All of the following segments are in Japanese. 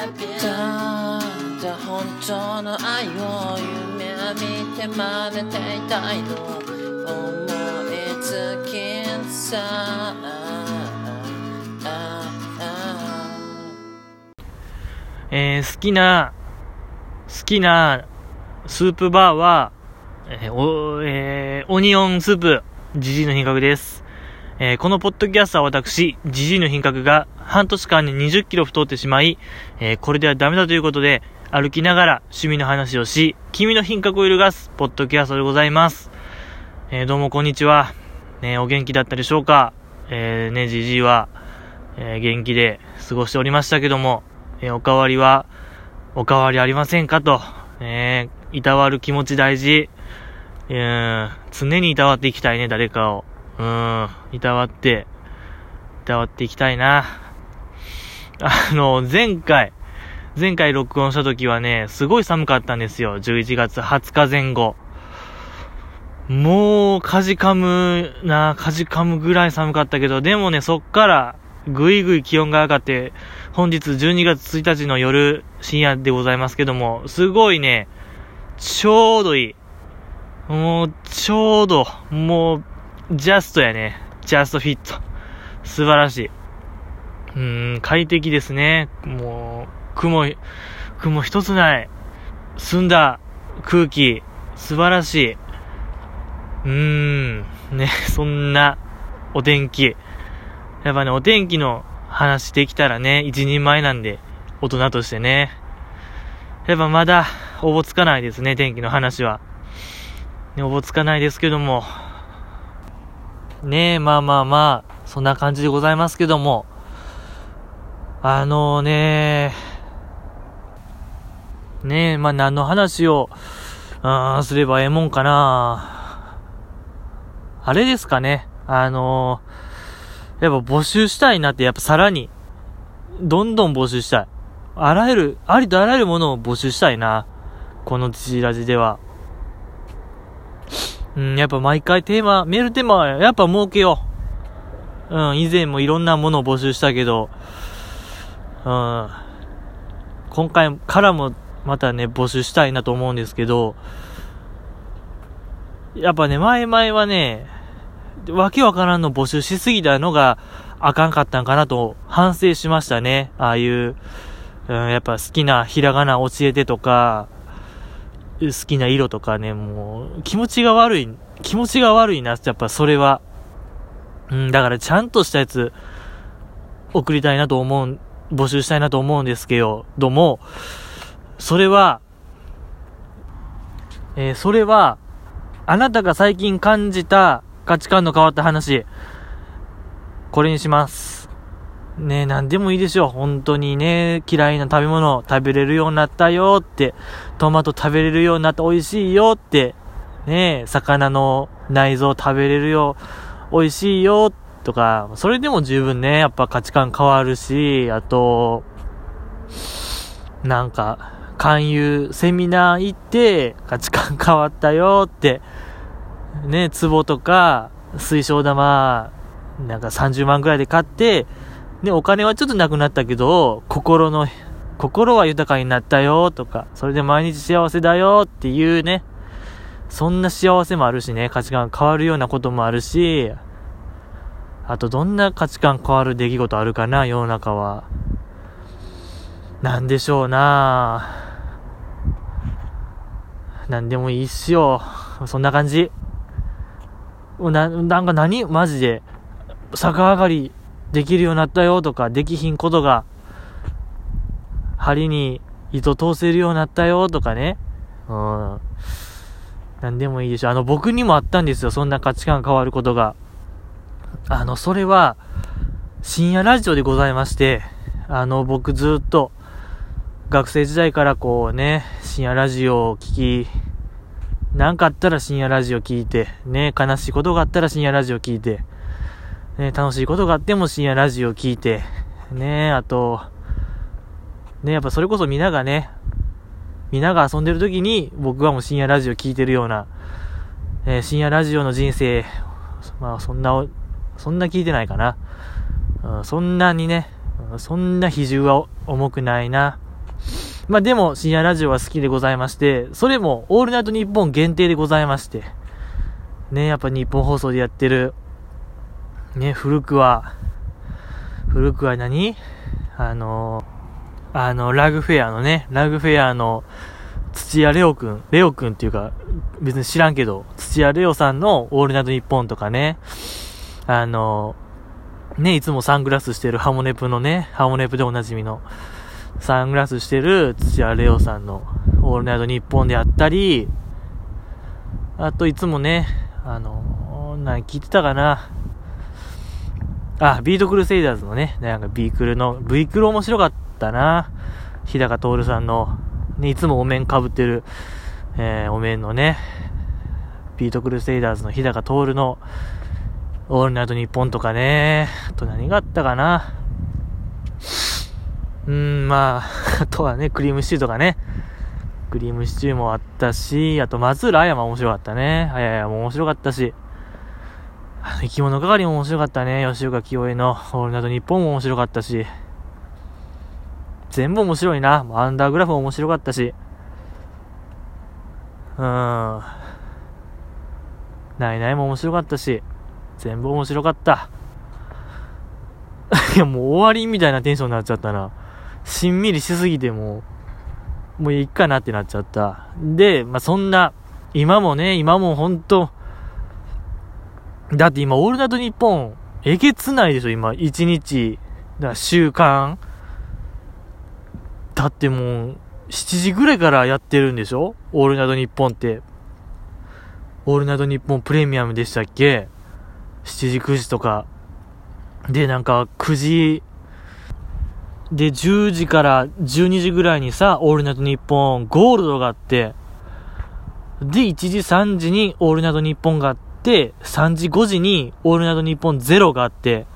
ただ本当の愛を夢見て真似ていたいの思いつきんさえー好きな、好きなスープバーは、えーお、えーオニオンスープ、ジジイの品格です。えーこのポッドキャストは私、ジジイの品格が半年間に20キロ太ってしまい、えーこれではダメだということで、歩きながら趣味の話をし、君の品格を揺るがす、ポッドキャストでございます。えーどうもこんにちは。ね、お元気だったでしょうか？えーね、ジジイは、えー元気で過ごしておりましたけども、えーおかわりは、おかわりありませんか？と、えーいたわる気持ち大事。えー常にいたわっていきたいね、誰かを。うん、いたわって、いたわっていきたいな。あの、前回、前回録音した時はね、すごい寒かったんですよ。11月20日前後。もう、かじかむな、かじかむぐらい寒かったけど、でもね、そっから、ぐいぐい気温が上がって、本日12月1日の夜、深夜でございますけども、すごいね、ちょうどいい。もう、ちょうど、もう、ジャストやね。ジャストフィット。素晴らしい。うーん、快適ですね。もう、雲、雲一つない。澄んだ空気。素晴らしい。うーん、ね、そんなお天気。やっぱね、お天気の話できたらね、一人前なんで、大人としてね。やっぱまだ、おぼつかないですね、天気の話は。ね、おぼつかないですけども。ねえ、まあまあまあ、そんな感じでございますけども。あのねねえ、まあ何の話を、あーすればええもんかなあれですかね。あのー、やっぱ募集したいなって、やっぱさらに、どんどん募集したい。あらゆる、ありとあらゆるものを募集したいな。このチラジでは。うん、やっぱ毎回テーマ、メールテーマはやっぱ設けよう。うん、以前もいろんなものを募集したけど、今回からもまたね、募集したいなと思うんですけど、やっぱね、前々はね、わけわからんの募集しすぎたのがあかんかったんかなと反省しましたね。ああいう、うん、やっぱ好きなひらがな教えてとか、好きな色とかね、もう気持ちが悪い、気持ちが悪いなって、やっぱそれは。うん、だからちゃんとしたやつ送りたいなと思う、募集したいなと思うんですけど、も、それは、えーそれは、あなたが最近感じた価値観の変わった話、これにします。ねえ、なんでもいいでしょう。本当にね、嫌いな食べ物を食べれるようになったよ。って、トマト食べれるようになって美味しいよ。って、ねえ、魚の内臓食べれるよ、美味しいよ。っとか、それでも十分ね、やっぱ価値観変わるし、あと、なんか、勧誘、セミナー行って、価値観変わったよって、ね、壺とか、水晶玉、なんか30万くらいで買って、ね、お金はちょっとなくなったけど、心の、心は豊かになったよとか、それで毎日幸せだよっていうね、そんな幸せもあるしね、価値観変わるようなこともあるし、あとどんな価値観変わる出来事あるかな、世の中は。なんでしょうななんでもいいっすよ。そんな感じ。な、なんか何マジで、逆上がりできるようになったよとか、できひんことが、針に糸通せるようになったよとかね。うん。なんでもいいでしょ。あの、僕にもあったんですよ。そんな価値観変わることが。あの、それは、深夜ラジオでございまして、あの、僕ずっと、学生時代からこうね、深夜ラジオを聞き、なんかあったら深夜ラジオ聞いて、ね、悲しいことがあったら深夜ラジオ聞いて、ね、楽しいことがあっても深夜ラジオ聞いて、ね、あと、ね、やっぱそれこそ皆がね、皆が遊んでる時に僕はもう深夜ラジオ聞いてるような、えー深夜ラジオの人生、まあそんな、そんな聞いてないかな。うん、そんなにね、そんな比重は重くないな。まあでも深夜ラジオは好きでございまして、それもオールナイトニッポン限定でございまして、ね、やっぱ日本放送でやってる、ね、古くは、古くは何？あの、あの、ラグフェアのね、ラグフェアの土屋レオくん、レオくんっていうか、別に知らんけど、土屋礼央さんのオールナイトニッポンとかね、あの、ね、いつもサングラスしてるハモネプのね、ハモネプでおなじみの、サングラスしてる土屋礼央さんのオールナイトニッポンであったり、あといつもね、あの、何聞いてたかな。あ、ビートクルセイダーズのね、なんかビークルの、ビークル面白かったな。日高央さんの、ね、いつもお面被ってる、えー、お面のね、ビートクルセイダーズの日高央の、オールナイトニッポンとかね、あと何があったかな。うーん、まあ、あとはね、くりぃむしちゅーとかね。くりぃむしちゅーもあったし、あと松浦亜弥も面白かったね。あややも面白かったし。あの生き物係も面白かったね。吉岡聖恵のオールナイトニッポンも面白かったし。全部面白いな。アンダーグラフも面白かったし。うーん。ないないも面白かったし。全部面白かった。いや、もう終わりみたいなテンションになっちゃったな。しんみりしすぎてもう、もういいかなってなっちゃった。で、まあ、そんな、今もね、今もほんと、だって今、オールナイトニッポン、えげつないでしょ、今、1日、だ週間。だってもう、7時ぐらいからやってるんでしょ？オールナイトニッポンって。オールナイトニッポンプレミアムでしたっけ？?7 時、9時とか。で、なんか、9時、で、10時から12時ぐらいにさ、オールナイトニッポンゴールドがあって、で、1時、3時にオールナイトニッポンがあって、3時、5時にオールナイトニッポンゼロがあって、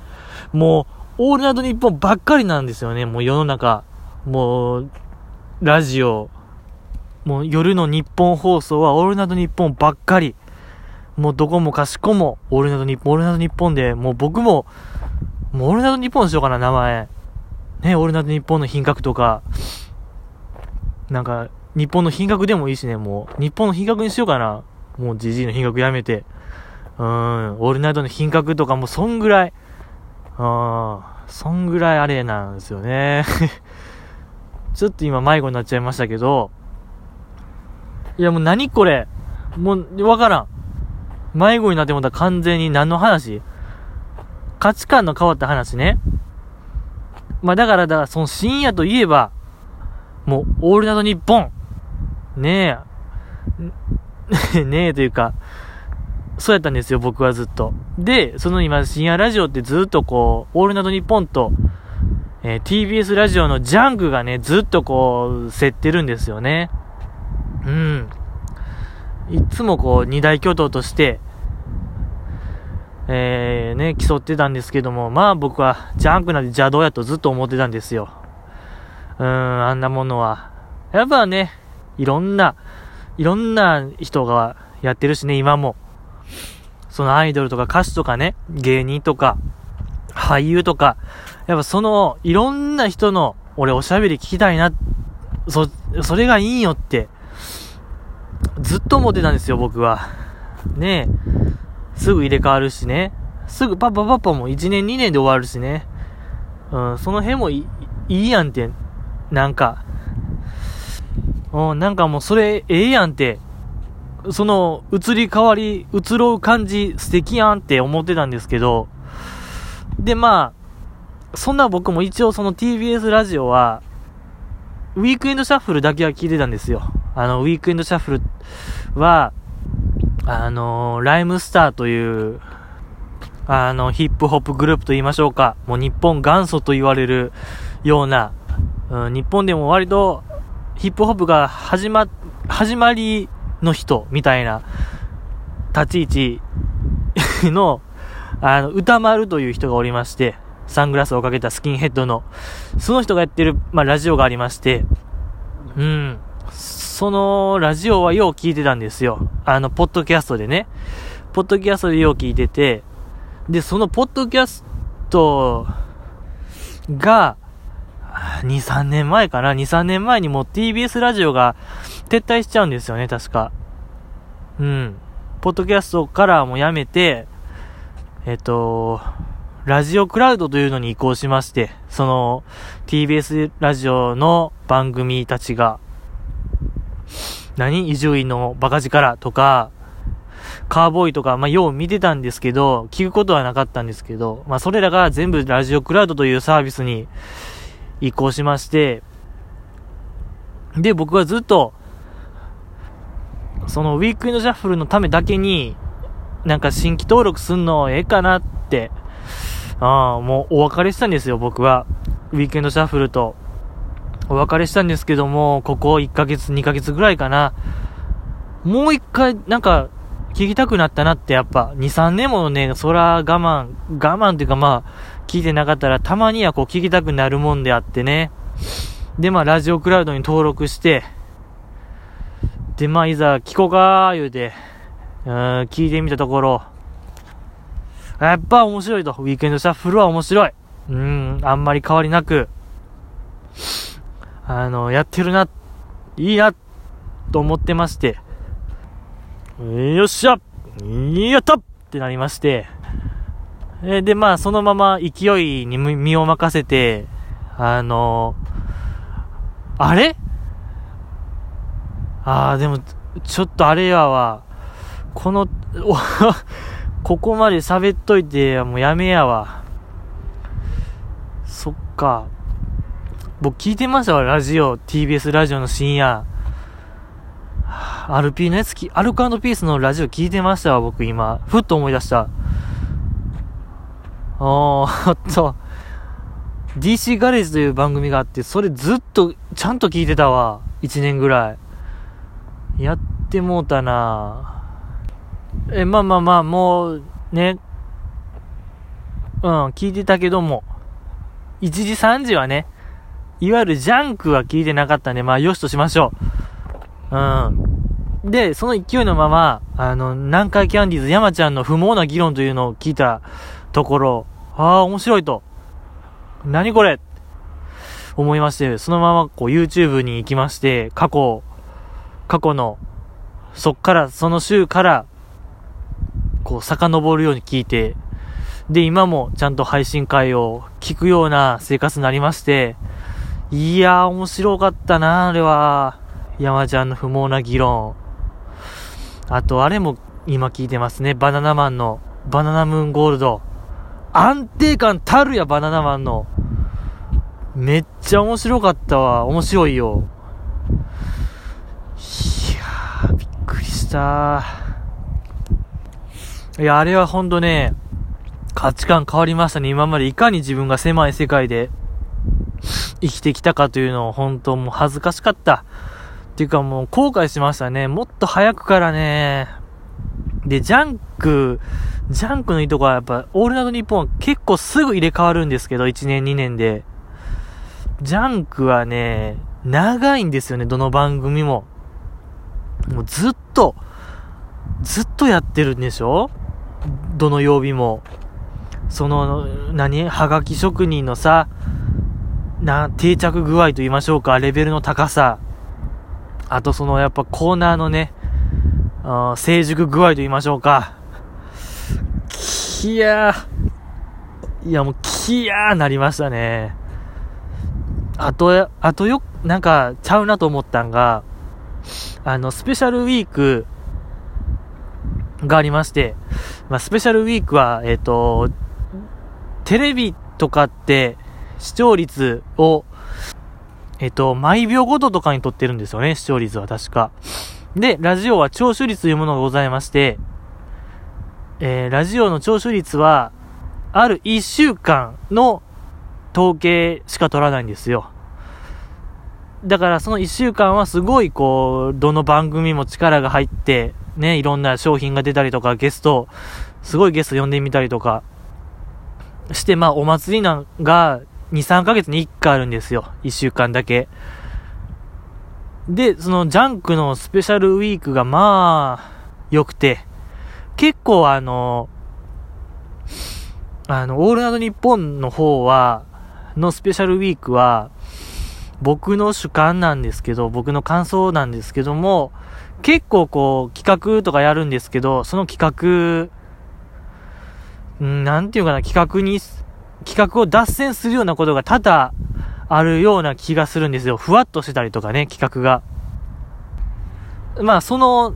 もう、オールナイトニッポンばっかりなんですよね、もう世の中。もう、ラジオ、もう夜のニッポン放送はオールナイトニッポンばっかり。もうどこもかしこも、オールナイトニッポン、オールナイトニッポンで、もう僕も、もうオールナイトニッポンにしようかな、名前。ね、オールナイトニッポンの品格とか、なんか、日本の品格でもいいしね、もう、日本の品格にしようかな。もう、ジジイの品格やめて。うーん、オールナイトの品格とかも、そんぐらい、うん、そんぐらいあれなんですよね。ちょっと今迷子になっちゃいましたけど、いやもう何これもう、わからん。迷子になってもた完全に何の話？価値観の変わった話ね。まあだから、だからその深夜といえば、もう、オールナイトニッポン。ねえ。ねえというか、そうやったんですよ、僕はずっと。で、その今、深夜ラジオってずっとこう、オールナイトニッポンと、えー TBS ラジオのジャンクがね、ずっとこう、競ってるんですよね。うん。いつもこう、二大巨頭として、えー、ね、競ってたんですけども、まあ僕は、ジャンクなんて邪道やとずっと思ってたんですよ。うーん、あんなものは。やっぱね、いろんな、いろんな人がやってるしね、今も。そのアイドルとか歌手とかね、芸人とか、俳優とか、やっぱその、いろんな人の、俺おしゃべり聞きたいな、そ、それがいいよって、ずっと思ってたんですよ、僕は。ねえ。すぐ入れ替わるしね。すぐパパパパも1年2年で終わるしね。うん、その辺もいいいやんって。なんか。うん、なんかもうそれええやんって。その移り変わり、移ろう感じ素敵やんって思ってたんですけど。で、まあ、そんな僕も一応その TBS ラジオは、ウィークエンドシャッフルだけは聞いてたんですよ。あの、ウィークエンドシャッフルは、あのライムスターという、あの、ヒップホップグループと言いましょうか。もう日本元祖と言われるような、うん、日本でも割とヒップホップが始ま、始まりの人みたいな立ち位置 の、あの、歌丸という人がおりまして、サングラスをかけたスキンヘッドの、その人がやってる、まあ、ラジオがありまして、うん。そのラジオはよう聞いてたんですよ。あの、ポッドキャストでね。ポッドキャストでよう聞いてて、で、そのポッドキャストが、2、3年前かな ?2、3年前にもう TBS ラジオが撤退しちゃうんですよね、確か。うん。ポッドキャストからもやめて、えっと、ラジオクラウドというのに移行しまして、その TBS ラジオの番組たちが、何？伊集院のバカ力とか、カーボーイとか、まあ、よう見てたんですけど、聞くことはなかったんですけど、まあ、それらが全部ラジオクラウドというサービスに移行しまして、で、僕はずっと、そのウィークエンドシャッフルのためだけに、なんか新規登録すんのええかなって、ああ、もうお別れしたんですよ、僕は。ウィークエンドシャッフルと。お別れしたんですけども、ここ1ヶ月、2ヶ月ぐらいかな。もう一回、なんか、聞きたくなったなって、やっぱ、2、3年もね、そら我慢、我慢っていうかまあ、聞いてなかったら、たまにはこう聞きたくなるもんであってね。で、まあ、ラジオクラウドに登録して、で、まあ、いざ聞こうかー言うて、うん、聞いてみたところ、やっぱ面白いと。ウィークエンドシャッフルは面白い。うん、あんまり変わりなく、あの、やってるな、いいな、と思ってまして、よっしゃやったってなりまして、えで、まあ、そのまま勢いに身を任せて、あのあれ？ああ、でも、ちょっとあれやわ。この、ここまで喋っといて、もうやめやわ。そっか。僕聞いてましたわ、ラジオ。TBS ラジオの深夜。RP のやつき、アルコピースのラジオ聞いてましたわ、僕今。ふっと思い出した。おー、っと。DC ガレージという番組があって、それずっと、ちゃんと聞いてたわ。1年ぐらい。やってもうたなえ、まあまあまあ、もう、ね。うん、聞いてたけども。1時3時はね、いわゆるジャンクは聞いてなかったんで、まあ、よしとしましょう。うん。で、その勢いのまま、あの、南海キャンディーズ山ちゃんの不毛な議論というのを聞いたところ、ああ、面白いと。何これ思いまして、そのままこう YouTube に行きまして、過去、過去の、そっから、その週から、こう遡るように聞いて、で、今もちゃんと配信会を聞くような生活になりまして、いやー、面白かったな、あれは。山ちゃんの不毛な議論。あと、あれも今聞いてますね。バナナマンのバナナムーンゴールド。安定感たるや、バナナマンの。めっちゃ面白かったわ。面白いよ。いやー、びっくりしたいや、あれはほんとね、価値観変わりましたね。今までいかに自分が狭い世界で生きてきたかというのを本当もう恥ずかしかった。っていうかもう後悔しましたね。もっと早くからね。で、ジャンク、ジャンクのいいとこはやっぱ、オールナイトニッポンは結構すぐ入れ替わるんですけど、1年2年で。ジャンクはね、長いんですよね、どの番組も。もうずっと、ずっとやってるんでしょ？どの曜日も。その、何？はがき職人のさ、な、定着具合と言いましょうか、レベルの高さ。あとそのやっぱコーナーのね、あ成熟具合と言いましょうか。きやー。いやもう、きやーなりましたね。あと、あとよ、なんか、ちゃうなと思ったんが、あの、スペシャルウィークがありまして、まあ、スペシャルウィークは、えっ、ー、と、テレビとかって視聴率を、えっ、と、毎秒ごととかにとってるんですよね、視聴率は確か。で、ラジオは聴取率というものがございまして、えー、ラジオの聴取率は、ある1週間の統計しか取らないんですよ。だからその1週間はすごいこう、どの番組も力が入って、ね、いろんな商品が出たりとか、ゲスト、すごいゲスト呼んでみたりとか、して、まあ、お祭りなんが、2、3ヶ月に1回あるんですよ。1週間だけ。で、そのジャンクのスペシャルウィークがまあ、良くて、結構あの、あの、オールナイトニッポンの方は、のスペシャルウィークは、僕の主観なんですけど、僕の感想なんですけども、結構こう、企画とかやるんですけど、その企画、んなんていうかな、企画に、企画を脱線するようなことが多々あるような気がするんですよ。ふわっとしてたりとかね、企画が。まあ、その、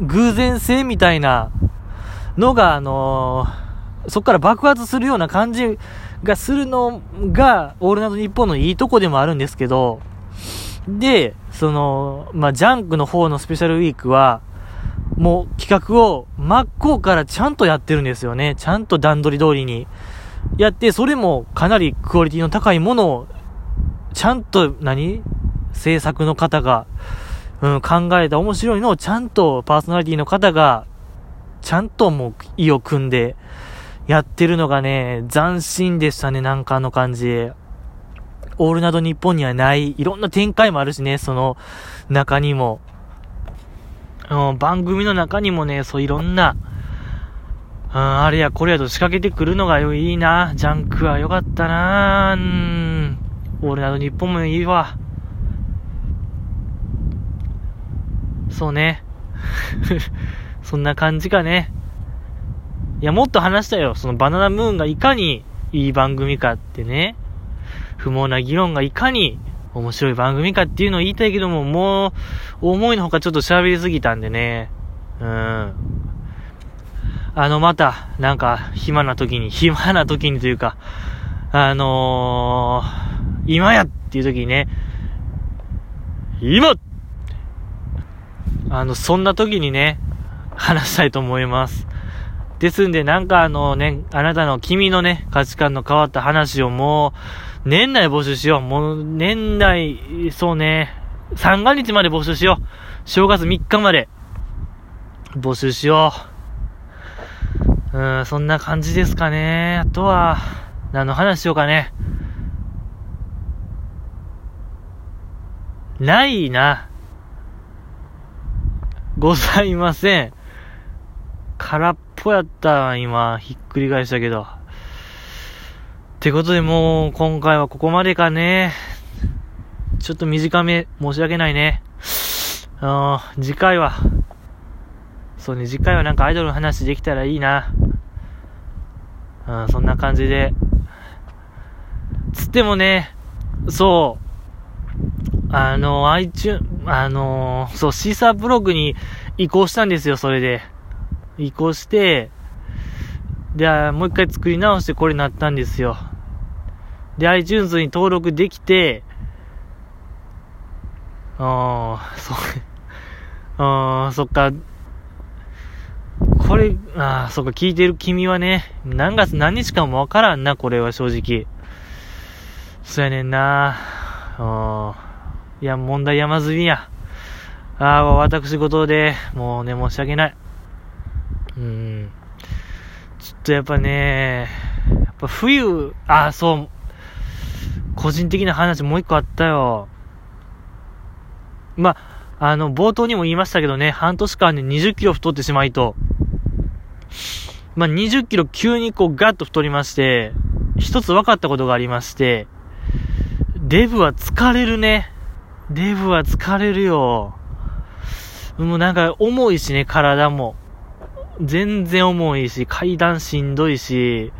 偶然性みたいなのが、あのー、そこから爆発するような感じがするのが、オールナイトニッポンのいいとこでもあるんですけど、で、その、まあ、ジャンクの方のスペシャルウィークは、もう企画を真っ向からちゃんとやってるんですよね。ちゃんと段取り通りにやって、それもかなりクオリティの高いものを、ちゃんと何？制作の方が、うん、考えた面白いのをちゃんとパーソナリティの方が、ちゃんともう意を組んでやってるのがね、斬新でしたね、なんかあの感じ。オールナド日本にはない、いろんな展開もあるしね、その中にも。うん、番組の中にもね、そういろんな、うん、あれやこれやと仕掛けてくるのがいいな。ジャンクは良かったな。うん、オールナド日本もいいわ。そうね。そんな感じかね。いや、もっと話したよ。そのバナナムーンがいかにいい番組かってね。不毛な議論がいかに面白い番組かっていうのを言いたいけども、もう、思いのほかちょっと喋りすぎたんでね。うん。あの、また、なんか、暇な時に、暇な時にというか、あのー、今やっていう時にね、今あの、そんな時にね、話したいと思います。ですんで、なんかあのね、あなたの君のね、価値観の変わった話をもう、年内募集しよう。もう、年内、そうね、三が日まで募集しよう。正月3日まで、募集しよう。うん、そんな感じですかね。あとは、何の話しようかね。ないな。ございません。空っぽやった今、ひっくり返したけど。ってことでもう、今回はここまでかね。ちょっと短め、申し訳ないね。あ次回は、そうね、次回はなんかアイドルの話できたらいいな。うん、そんな感じで。つってもね、そう、あの、iTunes、あの、そう、シーサーブログに移行したんですよ、それで。移行して、で、もう一回作り直してこれになったんですよ。で、iTunes に登録できて、ああ、そう、ああ、そっか。これ、ああ、そっか、聞いてる君はね、何月何日かもわからんな、これは正直。そやねんな。ああ。いや、問題山積みや。ああ、私事で、もうね、申し訳ない。うん。ちょっとやっぱね、やっぱ冬、ああ、そう、個人的な話もう一個あったよ。まあ、あの、冒頭にも言いましたけどね、半年間で20キロ太ってしまいと、まあ、20キロ急にこうガッと太りまして、一つ分かったことがありまして、デブは疲れるね。デブは疲れるよ。もうなんか重いしね、体も。全然重いし、階段しんどいし。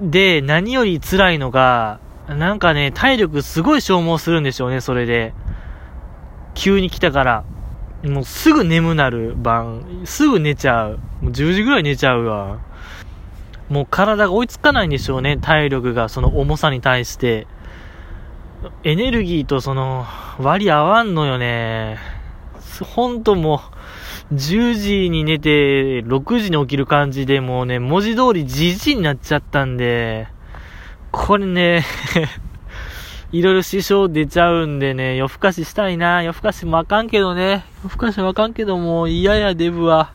で、何より辛いのが、なんかね、体力すごい消耗するんでしょうね、それで。急に来たから。もうすぐ眠なる晩。すぐ寝ちゃう。もう10時ぐらい寝ちゃうわ。もう体が追いつかないんでしょうね、体力が、その重さに対して。エネルギーとその、割り合わんのよね。ほんともう、10時に寝て、6時に起きる感じでもうね、文字通りじじになっちゃったんで、これねいろいろ支障出ちゃうんでね、夜更かししたいな。夜更かしもあかんけどね。夜更かしもあかんけども、嫌やデブは。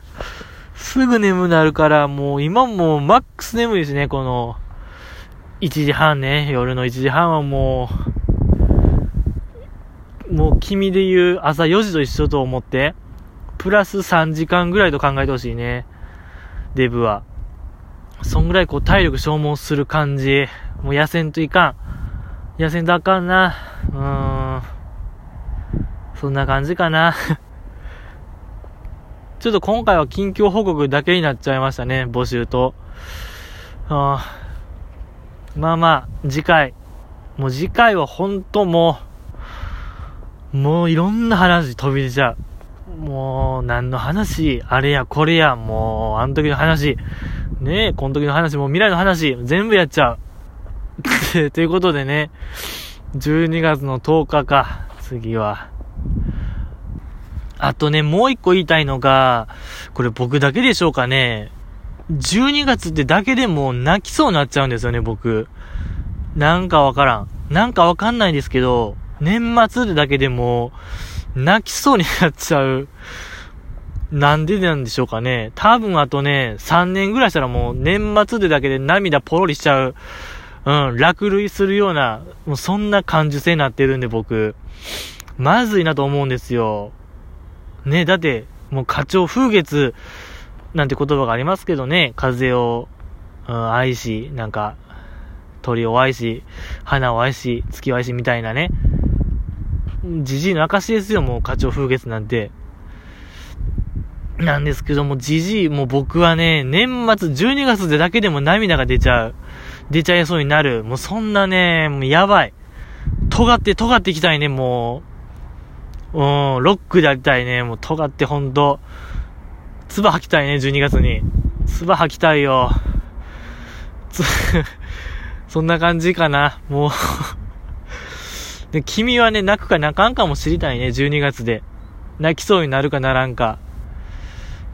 すぐ眠なるから、もう今もマックス眠いしね、この、1時半ね、夜の1時半はもう、もう君で言う朝4時と一緒と思って、プラス3時間ぐらいと考えてほしいね。デブは。そんぐらいこう体力消耗する感じ。もう痩せんといかん。痩せんとあかんな。うーん。そんな感じかな。ちょっと今回は近況報告だけになっちゃいましたね、募集と。あまあまあ、次回。もう次回は本当もう、もういろんな話飛び出ちゃう。もう、何の話あれやこれや、もう、あの時の話。ねえ、この時の話、もう未来の話、全部やっちゃう。ということでね、12月の10日か、次は。あとね、もう一個言いたいのが、これ僕だけでしょうかね。12月ってだけでも泣きそうになっちゃうんですよね、僕。なんかわからん。なんかわかんないんですけど、年末でだけでも、泣きそうになっちゃう。なんでなんでしょうかね。多分あとね、3年ぐらいしたらもう年末でだけで涙ポロリしちゃう。うん、落類するような、もうそんな感受性になってるんで僕、まずいなと思うんですよ。ね、だって、もう花鳥風月なんて言葉がありますけどね、風を、うん、愛し、なんか、鳥を愛し、花を愛し、月を愛しみたいなね。じじいの証ですよ、もう花鳥風月なんて。なんですけども、じじい、もう僕はね、年末12月でだけでも涙が出ちゃう。出ちゃいそうになる。もうそんなね、もうやばい。尖って尖っていきたいね、もう。うん、ロックでやりたいね。もう尖ってほんと。唾吐きたいね、12月に。唾吐きたいよ。つ、そんな感じかな。もうで、君はね、泣くか泣かんかも知りたいね、12月で。泣きそうになるかならんか。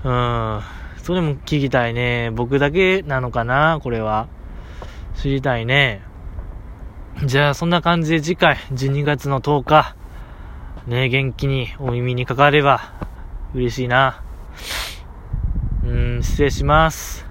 うん。それも聞きたいね。僕だけなのかな、これは。知りたいね。じゃあ、そんな感じで次回、12月の10日。ね、元気にお耳にかかれば嬉しいな。うん、失礼します。